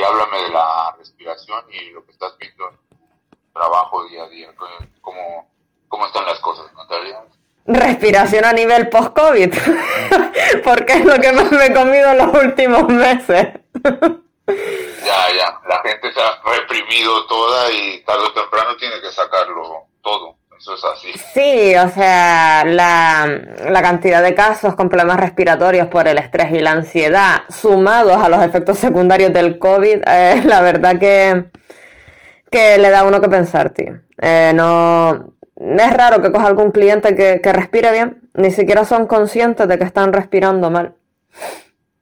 y háblame de la respiración y lo que estás viendo en trabajo día a día, cómo, cómo están las cosas, Natalia. Respiración a nivel post-COVID, porque es lo que más me he comido en los últimos meses. ya, ya, la gente se ha reprimido toda y tarde o temprano tiene que sacarlo todo. Eso es así. Sí, o sea, la, la, cantidad de casos con problemas respiratorios por el estrés y la ansiedad, sumados a los efectos secundarios del COVID, es la verdad que, que le da a uno que pensar, tío. Eh, no, es raro que coja algún cliente que, que respire bien, ni siquiera son conscientes de que están respirando mal.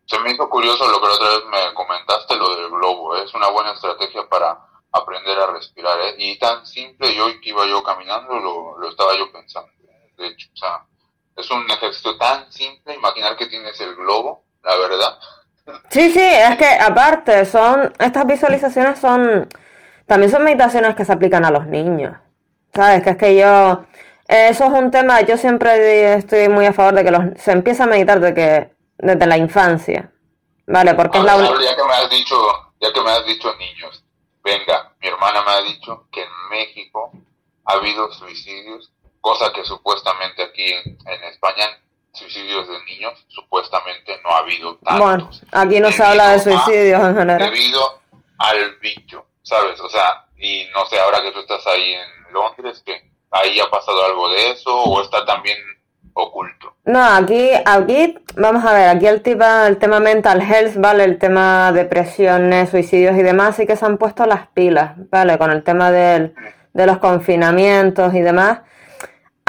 Se me hizo curioso lo que la otra vez me comentaste, lo del globo. Es una buena estrategia para aprender a respirar. ¿eh? Y tan simple, yo que iba yo caminando, lo, lo estaba yo pensando. ¿eh? De hecho, o sea, es un ejercicio tan simple, imaginar que tienes el globo, la verdad. Sí, sí, es que aparte, son, estas visualizaciones son, también son meditaciones que se aplican a los niños. ¿Sabes? Que es que yo, eso es un tema, yo siempre estoy muy a favor de que los, se empiece a meditar de que, desde la infancia. ¿Vale? Porque es la. Ya que me has dicho, ya que me has dicho niños, venga, mi hermana me ha dicho que en México ha habido suicidios, cosa que supuestamente aquí en España, suicidios de niños, supuestamente no ha habido tantos. Bueno, aquí no se habla de suicidios en general. Debido al bicho, ¿sabes? O sea, y no sé, ahora que tú estás ahí en Londres, que ahí ha pasado algo de eso o está también oculto. No, aquí, aquí, vamos a ver, aquí el, tema, el tema mental health, ¿vale? El tema depresiones, suicidios y demás, sí que se han puesto las pilas, ¿vale? Con el tema de los confinamientos y demás.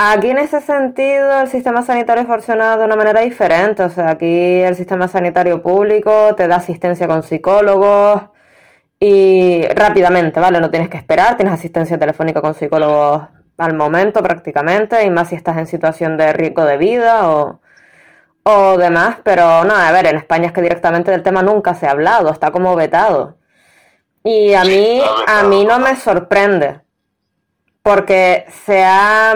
Aquí en ese sentido el sistema sanitario funciona de una manera diferente, o sea, aquí el sistema sanitario público te da asistencia con psicólogos y rápidamente, ¿vale? No tienes que esperar, tienes asistencia telefónica con psicólogos al momento prácticamente, y más si estás en situación de riesgo de vida o, o demás, pero no, a ver, en España es que directamente del tema nunca se ha hablado, está como vetado. Y a mí, a mí no me sorprende, porque se ha,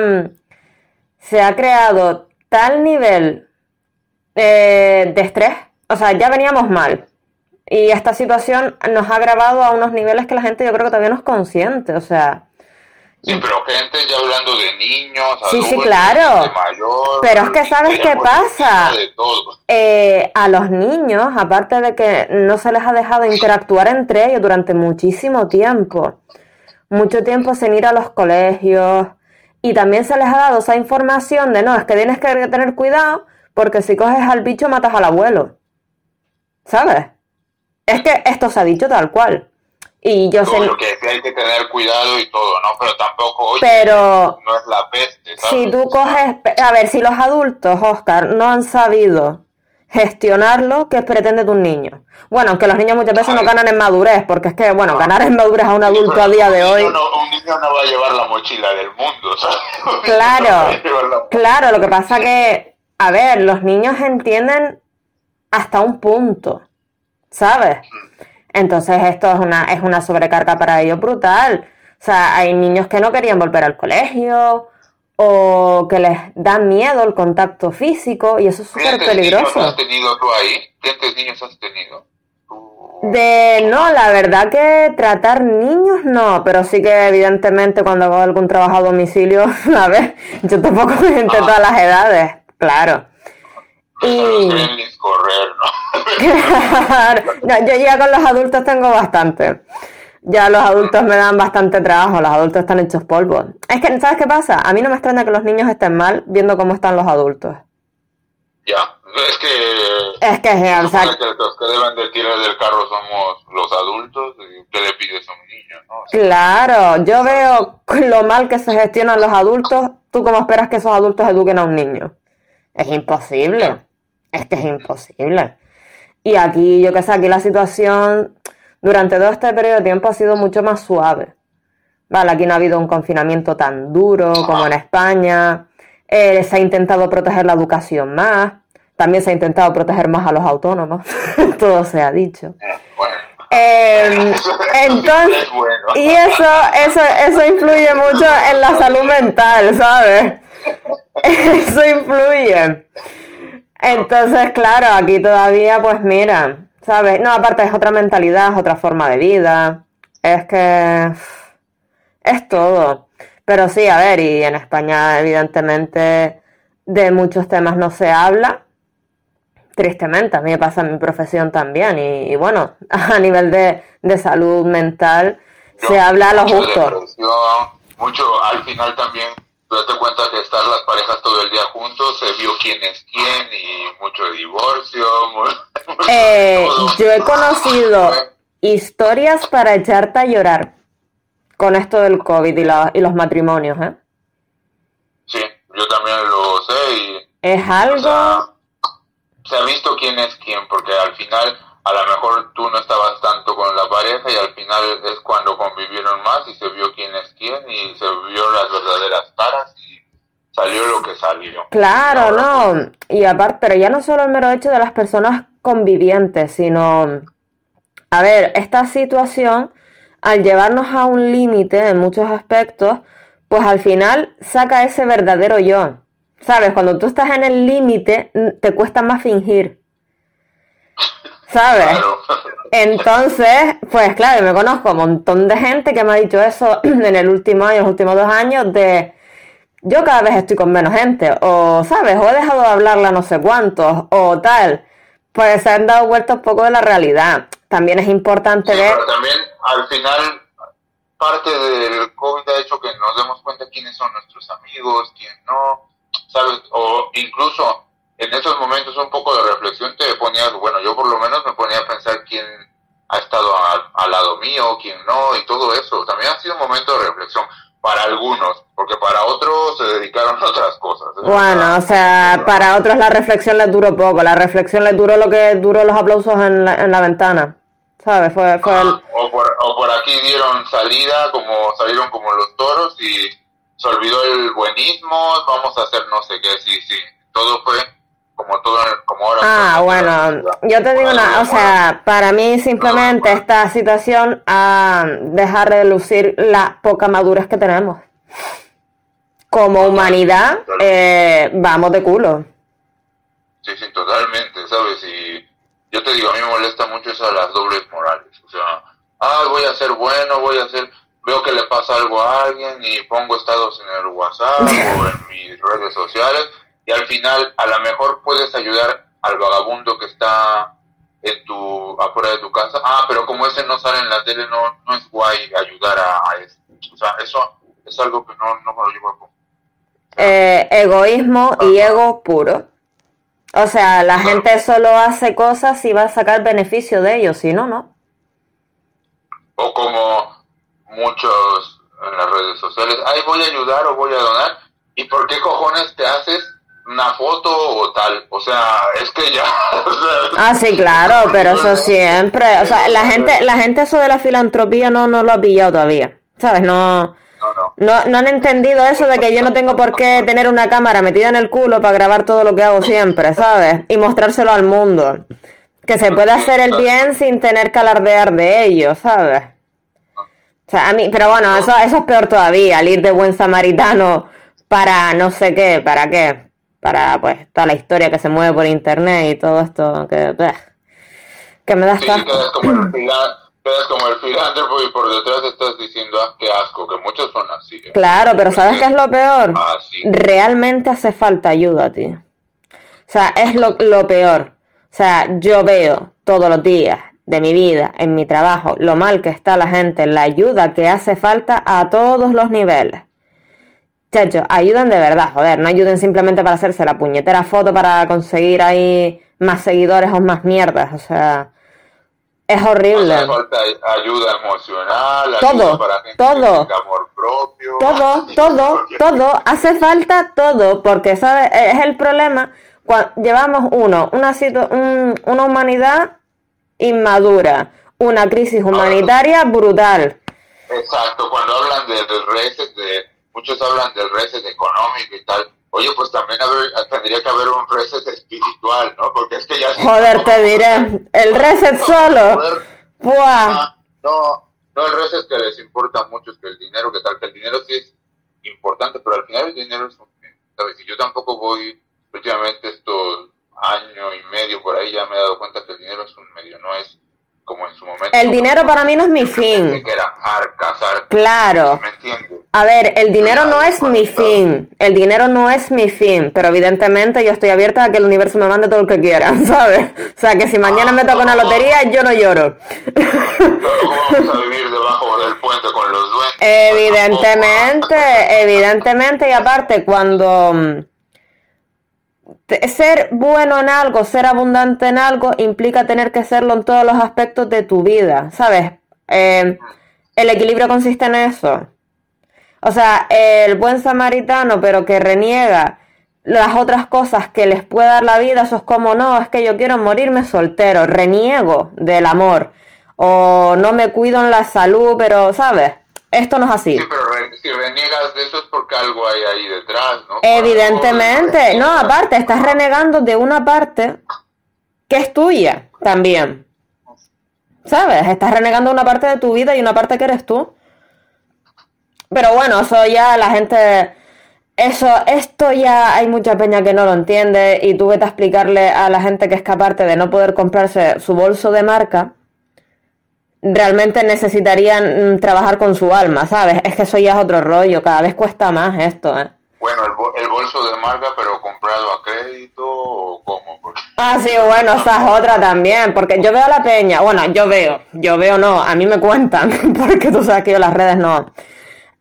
se ha creado tal nivel eh, de estrés, o sea, ya veníamos mal. Y esta situación nos ha agravado a unos niveles que la gente yo creo que todavía no es consciente, o sea, Sí, pero gente ya hablando de niños, sí, sí, claro. pero es que sabes qué pasa. Eh, a los niños, aparte de que no se les ha dejado interactuar entre ellos durante muchísimo tiempo, mucho tiempo sin ir a los colegios, y también se les ha dado esa información de no, es que tienes que tener cuidado porque si coges al bicho matas al abuelo. ¿Sabes? Es que esto se ha dicho tal cual. Y yo sé... Lo que hay que tener cuidado y todo, ¿no? Pero tampoco, oye, pero no es la peste, ¿sabes? Si tú coges... A ver, si los adultos, Oscar, no han sabido gestionarlo, ¿qué pretende tu niño? Bueno, aunque los niños muchas veces no ganan en madurez, porque es que, bueno, ganar en madurez a un adulto a día de hoy... un niño no va a llevar la mochila del mundo, ¿sabes? Claro, claro, lo que pasa que, a ver, los niños entienden hasta un punto, ¿sabes? Mm. Entonces esto es una, es una sobrecarga para ellos brutal. O sea, hay niños que no querían volver al colegio o que les da miedo el contacto físico y eso es súper peligroso. Niños has tenido tú ahí? ¿Cuántos niños has tenido? De no, la verdad que tratar niños no, pero sí que evidentemente cuando hago algún trabajo a domicilio, a ver, yo tampoco gente de todas las edades, claro. Y... correr, ¿no? yo ya con los adultos tengo bastante. Ya los adultos me dan bastante trabajo, los adultos están hechos polvo. Es que, ¿sabes qué pasa? A mí no me extraña que los niños estén mal viendo cómo están los adultos. Ya, es que... Es que es que los que deben de tirar del carro somos los adultos y ¿qué le pides a un niño? ¿no? claro, yo veo lo mal que se gestionan los adultos. ¿Tú cómo esperas que esos adultos eduquen a un niño? Es imposible. Es que es imposible. Y aquí, yo que sé, aquí la situación durante todo este periodo de tiempo ha sido mucho más suave. Vale, aquí no ha habido un confinamiento tan duro como en España. Eh, se ha intentado proteger la educación más. También se ha intentado proteger más a los autónomos. Todo se ha dicho. Eh, entonces, y eso, eso, eso influye mucho en la salud mental, ¿sabes? Eso influye. Entonces, claro, aquí todavía, pues mira, ¿sabes? No, aparte es otra mentalidad, es otra forma de vida, es que es todo. Pero sí, a ver, y en España evidentemente de muchos temas no se habla, tristemente, a mí me pasa en mi profesión también, y, bueno, a nivel de, de salud mental se habla a lo justo. Mucho, al final también date cuenta que estar las parejas todo el día juntos, se vio quién es quién y mucho divorcio. eh, yo he conocido historias para echarte a llorar con esto del COVID y, la, y los matrimonios, ¿eh? Sí, yo también lo sé y... Es algo... se ha visto quién es quién, porque al final a lo mejor tú no estabas tanto con la pareja y al final es cuando convivieron más y se vio quién es quién y se vio las verdaderas caras y salió lo que salió. Claro, no. Y aparte, pero ya no solo el mero hecho de las personas convivientes, sino, a ver, esta situación, al llevarnos a un límite en muchos aspectos, pues al final saca ese verdadero yo. ¿Sabes? Cuando tú estás en el límite, te cuesta más fingir. ¿Sabes? Entonces, pues claro, me conozco un montón de gente que me ha dicho eso en el último año, los últimos dos años, de yo cada vez estoy con menos gente, o sabes, o he dejado de hablarla no sé cuántos, o tal. Pues se han dado vuelta un poco de la realidad. También es importante ver. Pero también, al final, parte del COVID ha hecho que nos demos cuenta quiénes son nuestros amigos, quién no, ¿sabes? O incluso en esos momentos un poco de reflexión te ponías, bueno, yo por lo menos me ponía a pensar quién ha estado al, lado mío, quién no, y todo eso. También ha sido un momento de reflexión para algunos, porque para otros se dedicaron a otras cosas. ¿eh? Bueno, o sea, para otros la reflexión les duró poco, la reflexión les duró lo que duró los aplausos en la, en la ventana. ¿Sabes? Fue, fue o, por, o por aquí dieron salida, como salieron como los toros y se olvidó el buenismo, vamos a hacer no sé qué, sí, sí. Todo fue como todo como ahora ah bueno yo te digo una o sea para mí simplemente esta situación a dejar de lucir la poca madurez que tenemos. Como humanidad eh, vamos de culo. Sí sí totalmente sabes y yo te digo a mí me molesta mucho eso de las dobles morales. O sea ah voy a ser bueno voy a ser veo que le pasa algo a alguien y pongo estados en el WhatsApp o en mis redes sociales y al final a lo mejor puedes ayudar al vagabundo que está en tu afuera de tu casa. Ah, pero como ese no sale en la tele, no, no es guay ayudar a, a ese. O sea, eso es algo que no, no me lo llevo a eh, egoísmo y ego puro. O sea, la gente solo hace cosas y va a sacar beneficio de ellos, si no, no. O como muchos en las redes sociales, ay, voy a ayudar o voy a donar. ¿Y por qué cojones te haces una foto o tal, o sea, es que ya... ah, sí, claro, pero eso siempre, o sea, la gente, la gente eso de la filantropía no, no lo ha pillado todavía, ¿sabes? No, no, no han entendido eso de que yo no tengo por qué tener una cámara metida en el culo para grabar todo lo que hago siempre, ¿sabes? Y mostrárselo al mundo. Que se puede hacer el bien sin tener que alardear de ello, ¿sabes? O sea, a mí, pero bueno, eso, eso es peor todavía, al ir de buen samaritano para no sé qué, ¿para qué? Para pues toda la historia que se mueve por internet y todo esto que, que me da sí, quedas como, el quedas como el filántropo y por detrás estás diciendo ah, qué asco, que muchos son así. ¿eh? Claro, pero ¿sabes qué es lo peor? Ah, Realmente hace falta ayuda, tío. O sea, es lo, lo peor. O sea, yo veo todos los días de mi vida, en mi trabajo, lo mal que está la gente, la ayuda que hace falta a todos los niveles. Chacho, ayuden de verdad, joder, no ayuden simplemente para hacerse la puñetera foto para conseguir ahí más seguidores o más mierdas, o sea, es horrible. Hace falta ayuda emocional, todo, ayuda para todo, amor propio. Todo, todo, todo, hace falta todo, porque ¿sabes? Es el problema. Cuando llevamos uno, una, una humanidad inmadura, una crisis humanitaria brutal. Exacto, cuando hablan de redes de muchos hablan del reset económico y tal. Oye, pues también tendría que haber un reset espiritual, ¿no? Porque es que ya... Joder, te diré, el reset solo. Ah, no, no, el reset que les importa mucho es que el dinero, que tal, que el dinero sí es importante, pero al final el dinero es un... ¿Sabes? Y yo tampoco voy, últimamente estos año y medio por ahí ya me he dado cuenta que el dinero es un medio, no es como en su momento. El dinero para mí no es mi fin. Que era arcas, arcas, Claro. ¿Me entiendes? A ver, el dinero no es mi fin, el dinero no es mi fin, pero evidentemente yo estoy abierta a que el universo me mande todo lo que quiera, ¿sabes? O sea, que si mañana me toca una lotería, yo no lloro. Luego vamos a vivir debajo del puente con los duendes. Evidentemente, evidentemente, y aparte, cuando mm, ser bueno en algo, ser abundante en algo, implica tener que serlo en todos los aspectos de tu vida, ¿sabes? Eh, el equilibrio consiste en eso. O sea, el buen samaritano, pero que reniega las otras cosas que les puede dar la vida, eso es como, no, es que yo quiero morirme soltero, reniego del amor, o no me cuido en la salud, pero, ¿sabes? Esto no es así. Si reniegas de eso es porque algo hay ahí detrás, ¿no? Evidentemente, no, aparte, estás renegando de una parte que es tuya también. ¿Sabes? Estás renegando una parte de tu vida y una parte que eres tú. Pero bueno, eso ya la gente. Eso, esto ya hay mucha peña que no lo entiende y tú vete a explicarle a la gente que es capaz de no poder comprarse su bolso de marca. Realmente necesitarían mm, trabajar con su alma, ¿sabes? Es que eso ya es otro rollo, cada vez cuesta más esto, ¿eh? Bueno, el, el bolso de marca, pero comprado a crédito o cómo? Porque Ah, sí, bueno, esa es otra también, porque yo veo a la peña, bueno, yo veo, yo veo no, a mí me cuentan, porque tú sabes que yo las redes no.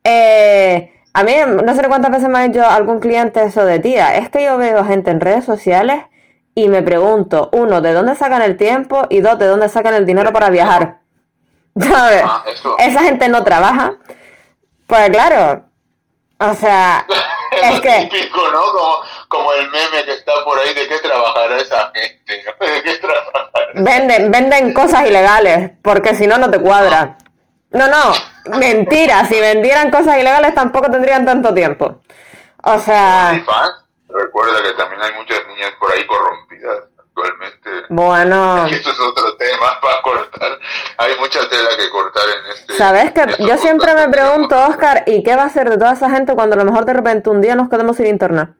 Eh, a mí, no sé cuántas veces me ha dicho algún cliente eso de tía, es que yo veo gente en redes sociales y me pregunto, uno, ¿de dónde sacan el tiempo? Y dos, ¿de dónde sacan el dinero para viajar? ¿Sabes? Ah. Esa gente no trabaja. Pues claro, o sea, es que... típico, ¿no? Como, como el meme que está por ahí, ¿de qué trabajará esa gente? ¿De qué trabajará? Venden, venden cosas ilegales, porque si no, no te cuadra. No, no, mentira, si vendieran cosas ilegales tampoco tendrían tanto tiempo. O sea, Recuerda que también hay muchas niñas por ahí corrompidas actualmente. bueno, Eso es otro tema para cortar. Hay mucha tela que cortar en este. ¿sabes que Yo siempre me pregunto. Oscar, ¿y qué va a hacer de toda esa gente cuando a lo mejor de repente un día nos quedemos sin internet?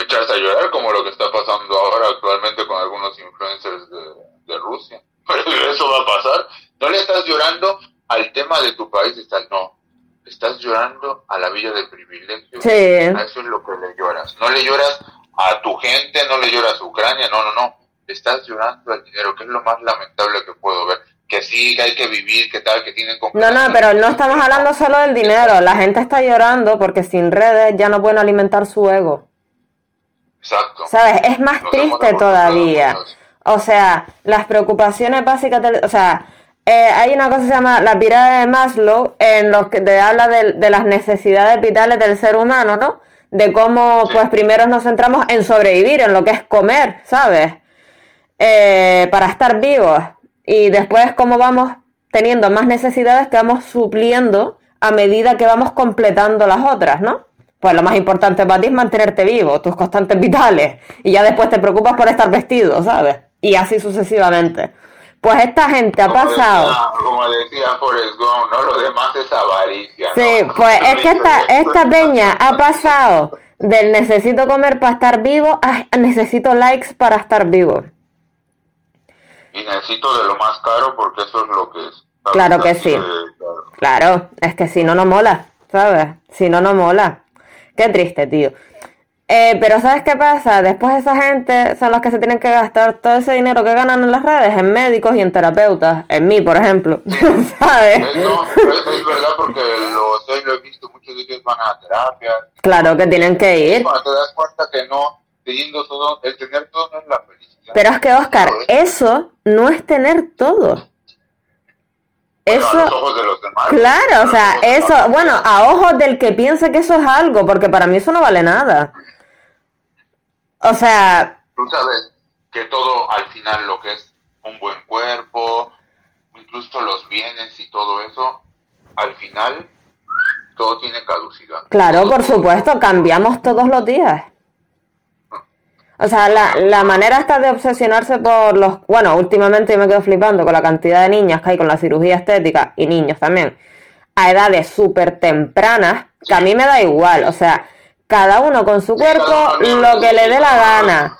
echarse a llorar como lo que está pasando ahora actualmente con algunos influencers de, de Rusia. Pero eso va a pasar. No le estás llorando al tema de tu país, estás, no. Estás llorando a la villa de privilegio. Sí. A eso es lo que le lloras. No le lloras a tu gente, no le lloras a Ucrania, no, no, no. Le estás llorando al dinero, que es lo más lamentable que puedo ver. Que sí, que hay que vivir, que tal, que tienen No, no, pero no estamos hablando solo del dinero. La gente está llorando porque sin redes ya no pueden alimentar su ego. Exacto. ¿Sabes? Es más Nos triste todavía. O sea, las preocupaciones básicas, o sea, eh, hay una cosa que se llama la pirámide de Maslow, en los que te habla de, de las necesidades vitales del ser humano, ¿no? De cómo, pues, primero nos centramos en sobrevivir, en lo que es comer, ¿sabes? Eh, para estar vivos. Y después cómo vamos teniendo más necesidades que vamos supliendo a medida que vamos completando las otras, ¿no? Pues lo más importante para ti es mantenerte vivo, tus constantes vitales. Y ya después te preocupas por estar vestido, ¿sabes? Y así sucesivamente. Pues esta gente ha Como pasado. decía- como decía Forrest Gump, ¿no? Lo demás es avaricia. ¿no? Sí, pues es que esta, esta peña ha pasado del necesito comer para estar vivo a necesito likes para estar vivo. Y necesito de lo más caro porque eso es lo que es. Claro que sí. claro. Claro, es que si no, no mola, ¿sabes? Si no, no mola. Qué triste, tío. Eh, pero ¿sabes qué pasa? Después esa gente son los que se tienen que gastar todo ese dinero que ganan en las redes en médicos y en terapeutas. En mí, por ejemplo. ¿Sabes? Es, no, pero es, verdad porque lo, sé, lo he visto, muchos de ellos van a terapia. Claro que tienen que ir. Cuando te das cuenta que no, teniendo todo, el tener todo no es la felicidad. Pero es que, Oscar, eso no es tener todo. Bueno, a los Eso, ojos de los demás. claro, o sea, eso, bueno, a ojos del que piensa que eso es algo, porque para mí eso no vale nada. O sea, Tú sabes que todo al final lo que es un buen cuerpo, incluso los bienes y todo eso, al final todo tiene caducidad. Claro, Todo por supuesto, cambiamos todos los días. O sea, la, la manera está de obsesionarse por los... Bueno, últimamente yo me quedo flipando con la cantidad de niñas que hay con la cirugía estética, y niños también, a edades súper tempranas, que a mí me da igual, o sea, cada uno con su cuerpo lo que le dé la gana.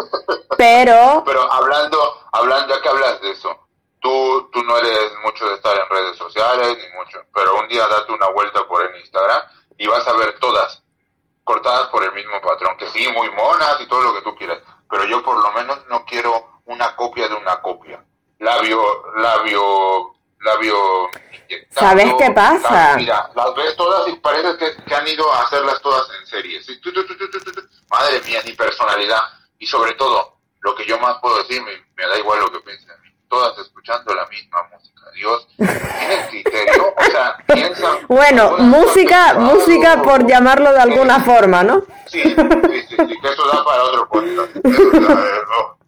Pero... Pero hablando, hablando, ya que hablas de eso, tú, tú no eres mucho de estar en redes sociales, ni mucho, pero un día date una vuelta por el Instagram y vas a ver todas cortadas por el mismo patrón, que sí, muy monas y todo lo que tú quieras, pero yo por lo menos no quiero una copia de una copia. Labio, labio, labio ¿Sabes qué pasa? mira, las ves todas y parece que, han ido a hacerlas todas en serie. Madre mía, ni personalidad. Y sobre todo, lo que yo más puedo decir, me, me da igual lo que piensen todas escuchando la misma música. Dios, ¿tienen criterio? O sea, piensan... Bueno, música, música por llamarlo de alguna forma, ¿no? Sí, sí, sí, sí, que eso da para otro podcast.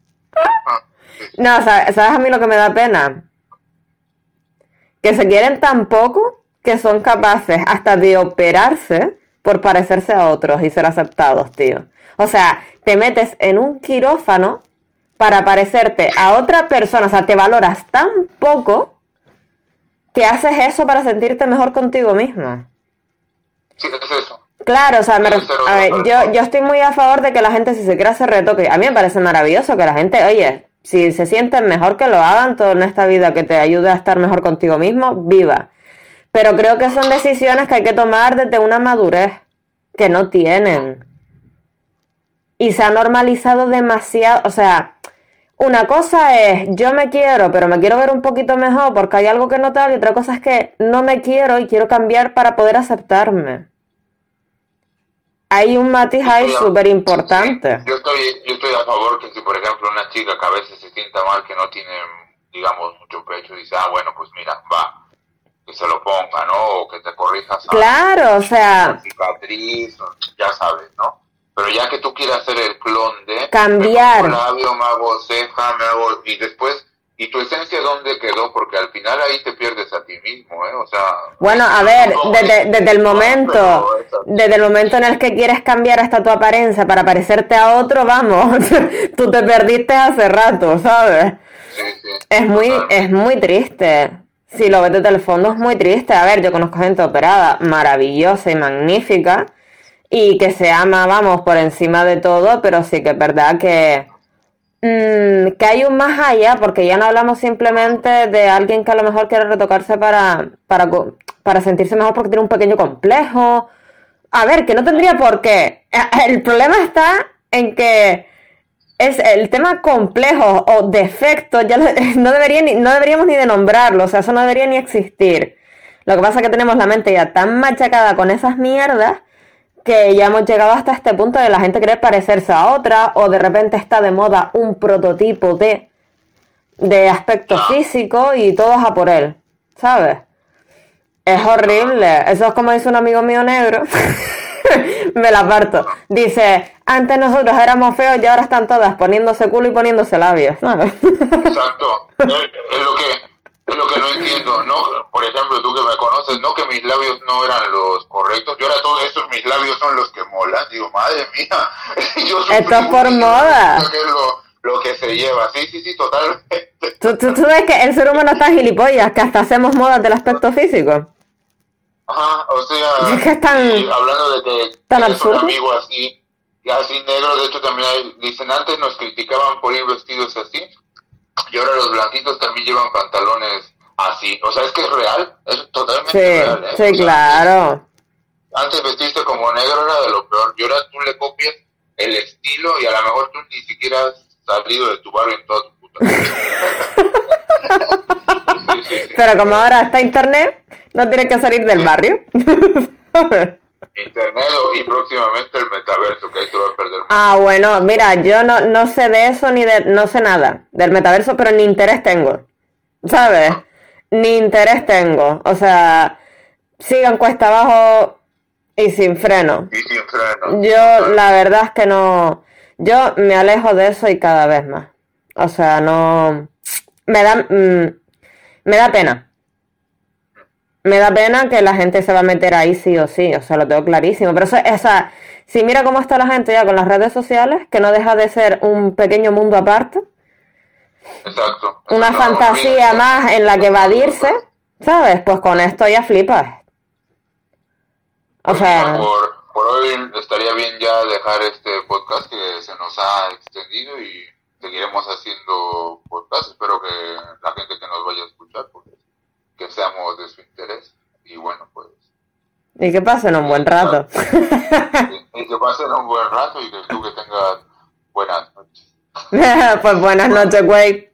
No, ¿sabes a mí lo que me da pena? Que se quieren tan poco que son capaces hasta de operarse por parecerse a otros y ser aceptados, tío. O sea, te metes en un quirófano para parecerte a otra persona, o sea, te valoras tan poco que haces eso para sentirte mejor contigo misma. Sí, es eso. Claro, o sea, a ver, yo, yo estoy muy a favor de que la gente si se quiera hacer retoque, a mí me parece maravilloso que la gente, oye, si se sienten mejor que lo hagan todo en esta vida que te ayude a estar mejor contigo mismo, viva. Pero creo que son decisiones que hay que tomar desde una madurez que no tienen. Y se ha normalizado demasiado, o sea, una cosa es, yo me quiero, pero me quiero ver un poquito mejor porque hay algo que notar, y otra cosa es que no me quiero y quiero cambiar para poder aceptarme. Hay un matiz ahí súper importante. Yo estoy, yo estoy a favor que si, por ejemplo, una chica que a veces se sienta mal, que no tiene, digamos, mucho pecho, dice, ah, bueno, pues mira, va, que se lo ponga, ¿no? O que te corrijas. Claro, o sea... Cicatriz, ya sabes, ¿no? Pero ya que tú quieras hacer el clon de... Cambiar. Me labio, me hago ceja, me hago... Y después... ¿Y tu esencia dónde quedó? Porque al final ahí te pierdes a ti mismo, ¿eh? O sea... Bueno, a ver, desde, desde el momento... Desde el momento en el que quieres cambiar hasta tu apariencia para parecerte a otro, vamos, tú te perdiste hace rato, ¿sabes? Sí, sí, es muy, es muy triste. Si lo ves desde el fondo es muy triste. A ver, yo conozco gente operada maravillosa y magnífica y que se ama, vamos, por encima de todo, pero sí que es verdad que, mm, que hay un más allá, porque ya no hablamos simplemente de alguien que a lo mejor quiere retocarse para, para, para sentirse mejor porque tiene un pequeño complejo. A ver, que no tendría por qué. Eh, el problema está en que es el tema complejo o defecto, ya no, debería ni, no deberíamos ni de nombrarlo, o sea, eso no debería ni existir. Lo que pasa es que tenemos la mente ya tan machacada con esas mierdas que ya hemos llegado hasta este punto de la gente querer parecerse a otra o de repente está de moda un prototipo de, de aspecto físico y todos a por él, ¿sabes? Es horrible. Eso es como dice un amigo mío negro. Me la parto. Dice, antes nosotros éramos feos y ahora están todas poniéndose culo y poniéndose labios. Exacto. Es, lo que lo que no entiendo, ¿no? Por ejemplo, tú que me conoces, no que mis labios no eran los correctos, yo ahora todos estos mis labios son los que molan, digo, madre mía, Esto es por moda. lo, lo, que se lleva, sí, sí, sí, totalmente. ¿Tú, tú, tú ves que el ser humano está gilipollas, que hasta hacemos modas del aspecto físico. Ajá, o sea, es que están, hablando de que tan absurdo. un amigo así, y así negro, de hecho también hay, dicen antes nos criticaban por ir vestidos así, y ahora los blanquitos también llevan pantalones así. O sea, es que es real, es totalmente real. ¿eh? Sí, claro. Antes vestiste como negro era de lo peor. Y ahora tú le copias el estilo y a lo mejor tú ni siquiera has salido de tu barrio en toda tu puta Pero como ahora está internet, no tienes que salir del barrio. Internet y próximamente el metaverso, que ahí te va a perder. Ah, bueno, mira, yo no, no sé de eso ni de, no sé nada del metaverso, pero ni interés tengo, ¿sabes? Ni interés tengo, o sea, sigan cuesta abajo y sin freno. Y sin freno. Yo, la verdad es que no, yo me alejo de eso y cada vez más. O sea, no, me da, mm, me da pena me da pena que la gente se va a meter ahí sí o sí, o sea, lo tengo clarísimo. Pero eso, esa, si mira cómo está la gente ya con las redes sociales, que no deja de ser un pequeño mundo aparte. Exacto. Una fantasía más en la que evadirse, ¿sabes? Pues con esto ya flipas. O sea... Por, por hoy estaría bien ya dejar este podcast que se nos ha extendido y seguiremos haciendo podcast. Espero que la gente que nos vaya a escuchar, pues, que seamos de su interés. Y bueno, pues. Y que pasen un buen rato. Y, que pasen un buen rato y que tú que tengas buenas noches. pues buenas noches, güey.